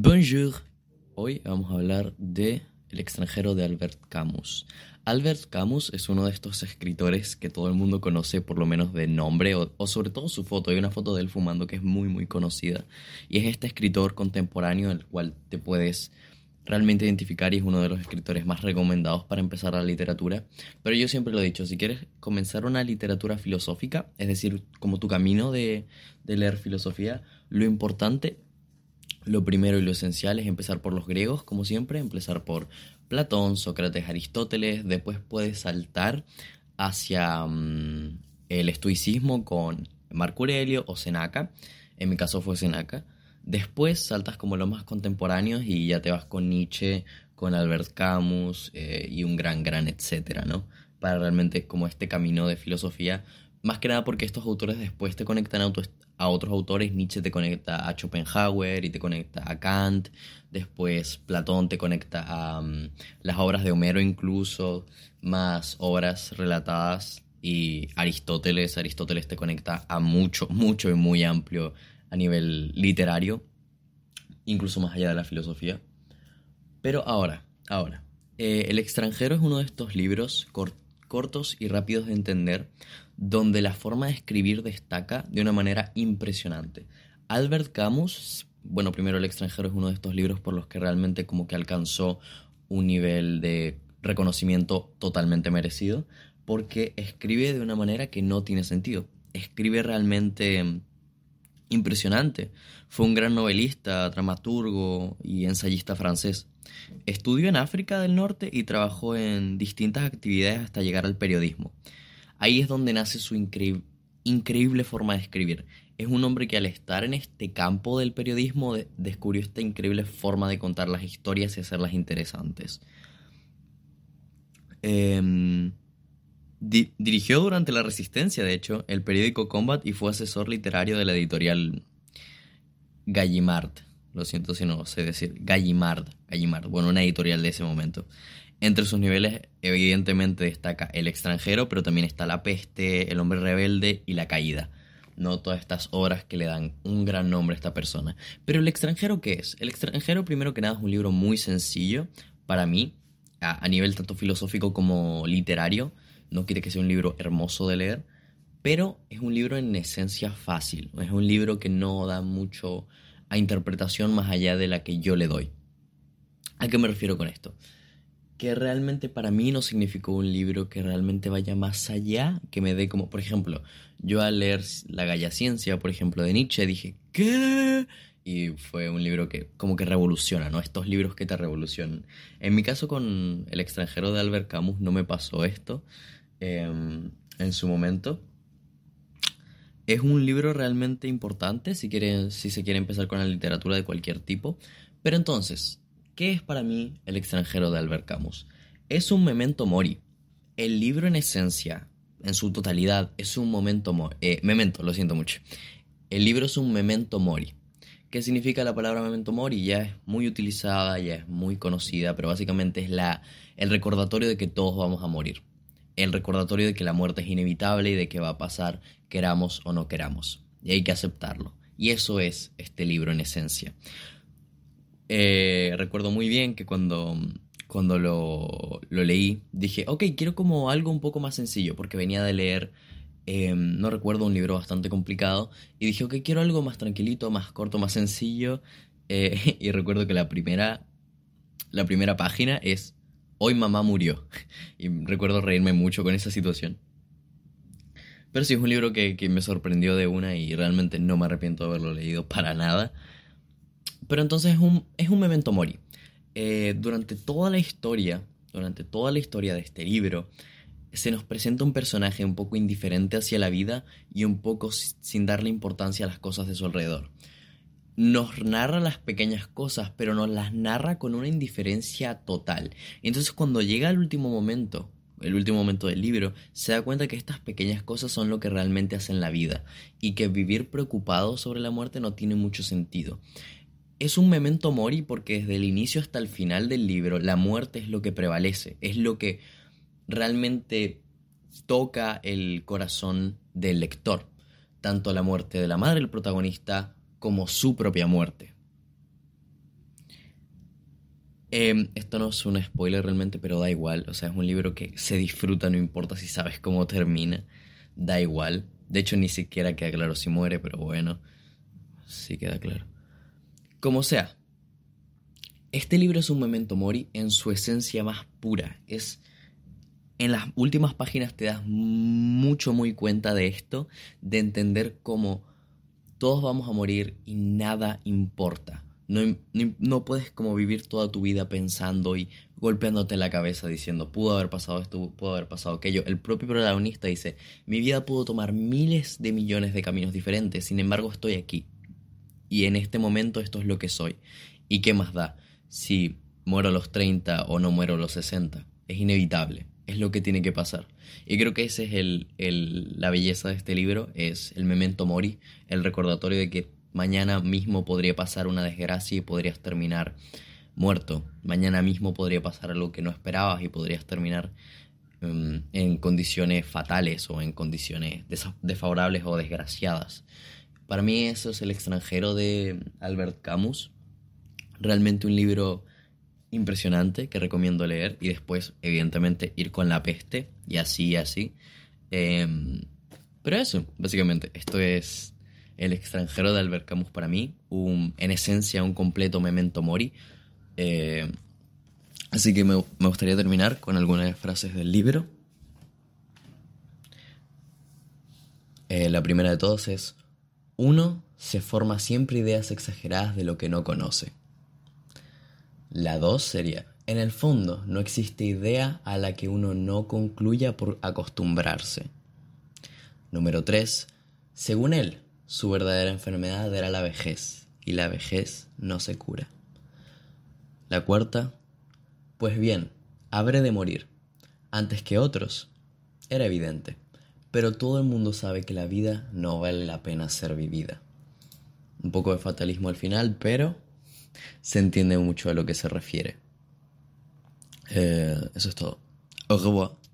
Bonjour. Hoy vamos a hablar de El extranjero de Albert Camus. Albert Camus es uno de estos escritores que todo el mundo conoce por lo menos de nombre o, o, sobre todo su foto. Hay una foto de él fumando que es muy muy conocida y es este escritor contemporáneo el cual te puedes realmente identificar y es uno de los escritores más recomendados para empezar la literatura. Pero yo siempre lo he dicho, si quieres comenzar una literatura filosófica, es decir, como tu camino de, de leer filosofía, lo importante lo primero y lo esencial es empezar por los griegos, como siempre, empezar por Platón, Sócrates, Aristóteles, después puedes saltar hacia um, el estoicismo con Marco Aurelio o Seneca, en mi caso fue Seneca, después saltas como los más contemporáneos y ya te vas con Nietzsche, con Albert Camus eh, y un gran, gran etcétera, ¿no? Para realmente como este camino de filosofía, más que nada porque estos autores después te conectan a, otros autores, Nietzsche te conecta a Schopenhauer y te conecta a Kant, después Platón te conecta a um, las obras de Homero incluso, más obras relatadas. Y Aristóteles, Aristóteles te conecta a mucho, mucho y muy amplio a nivel literario, incluso más allá de la filosofía. Pero ahora, ahora, eh, El extranjero es uno de estos libros cortos cortos y rápidos de entender, donde la forma de escribir destaca de una manera impresionante. Albert Camus, bueno, primero El extranjero es uno de estos libros por los que realmente como que alcanzó un nivel de reconocimiento totalmente merecido, porque escribe de una manera que no tiene sentido. Escribe realmente impresionante. Fue un gran novelista, dramaturgo y ensayista francés. Estudió en África del Norte y trabajó en distintas actividades hasta llegar al periodismo. Ahí es donde nace su increíble forma de escribir. Es un hombre que al estar en este campo del periodismo descubrió esta increíble forma de contar las historias y hacerlas interesantes. Di dirigió durante la Resistencia, de hecho, el periódico Combat y fue asesor literario de la editorial Gallimard. Lo siento si no sé decir. Gallimard. Gallimard. Bueno, una editorial de ese momento. Entre sus niveles, evidentemente, destaca El extranjero, pero también está La peste, El hombre rebelde y La caída. No todas estas obras que le dan un gran nombre a esta persona. Pero El extranjero, ¿qué es? El extranjero, primero que nada, es un libro muy sencillo para mí, a, nivel tanto filosófico como literario no quiere que sea un libro hermoso de leer, pero es un libro en esencia fácil, es un libro que no da mucho a interpretación más allá de la que yo le doy. ¿A qué me refiero con esto? Que realmente para mí no significó un libro que realmente vaya más allá, que me dé como, por ejemplo, yo al leer La Galla Ciencia, por ejemplo, de Nietzsche, dije, ¿qué? Y fue un libro que como que revoluciona, ¿no? Estos libros que te revolucionan. En mi caso con El extranjero de Albert Camus no me pasó esto eh, en su momento. Es un libro realmente importante si, quiere, si se quiere empezar con la literatura de cualquier tipo. Pero entonces, ¿qué es para mí El extranjero de Albert Camus? Es un memento mori. El libro en esencia, en su totalidad, es un momento mori. Eh, memento, lo siento mucho. El libro es un memento mori. ¿Qué significa la palabra memento mori? Ya es muy utilizada, ya es muy conocida, pero básicamente es la, el recordatorio de que todos vamos a morir el recordatorio de que la muerte es inevitable y de que va a pasar, queramos o no queramos. Y hay que aceptarlo. Y eso es este libro en esencia. Eh, recuerdo muy bien que cuando, cuando lo, lo, leí, dije, ok, quiero como algo un poco más sencillo, porque venía de leer, eh, no recuerdo, un libro bastante complicado, y dije, ok, quiero algo más tranquilito, más corto, más sencillo. Eh, y recuerdo que la primera, la primera página es Hoy mamá murió. Y recuerdo reírme mucho con esa situación. Pero sí es un libro que, me sorprendió de una y realmente no me arrepiento de haberlo leído para nada. Pero entonces es un, es un memento mori. Eh, durante toda la historia, durante toda la historia de este libro, se nos presenta un personaje un poco indiferente hacia la vida y un poco sin darle importancia a las cosas de su alrededor nos narra las pequeñas cosas, pero nos las narra con una indiferencia total. Entonces cuando llega el último momento, el último momento del libro, se da cuenta que estas pequeñas cosas son lo que realmente hacen la vida y que vivir preocupado sobre la muerte no tiene mucho sentido. Es un memento mori porque desde el inicio hasta el final del libro la muerte es lo que prevalece, es lo que realmente toca el corazón del lector. Tanto la muerte de la madre del protagonista como su propia muerte. Em, esto no es un spoiler realmente, pero da igual. O sea, es un libro que se disfruta, no importa si sabes cómo termina. Da igual. De hecho, ni siquiera queda claro si muere, pero bueno, sí queda claro. Como sea, este libro es un memento mori en su esencia más pura. Es en las últimas páginas te das mucho muy cuenta de esto, de entender cómo todos vamos a morir y nada importa. No, no, puedes como vivir toda tu vida pensando y golpeándote la cabeza diciendo, pudo haber pasado esto, pudo haber pasado aquello. El propio protagonista dice, mi vida pudo tomar miles de millones de caminos diferentes, sin embargo estoy aquí. Y en este momento esto es lo que soy. ¿Y qué más da si muero a los 30 o no muero a los 60? Es inevitable, es lo que tiene que pasar. Y creo que esa es el, el, la belleza de este libro, es el memento mori, el recordatorio de que Mañana mismo podría pasar una desgracia y podrías terminar muerto. Mañana mismo podría pasar algo que no esperabas y podrías terminar em, en condiciones fatales o en condiciones desfavorables o desgraciadas. Para mí eso es El extranjero de Albert Camus. Realmente un libro impresionante que recomiendo leer y después evidentemente ir con la peste y así y así. Em, pero eso, básicamente, esto es el extranjero de Albert Camus para mí, un, en esencia un completo memento mori. Eh, así que me, gustaría terminar con algunas frases del libro. Eh, la primera de todas es, uno se forma siempre ideas exageradas de lo que no conoce. La dos sería, en el fondo no existe idea a la que uno no concluya por acostumbrarse. Número tres, según él, su verdadera enfermedad era la vejez, y la vejez no se cura. La cuarta, pues bien, habré de morir, antes que otros. Era evidente, pero todo el mundo sabe que la vida no vale la pena ser vivida. Un poco de fatalismo al final, pero se entiende mucho a lo que se refiere. Eh, eso es todo. Au revoir.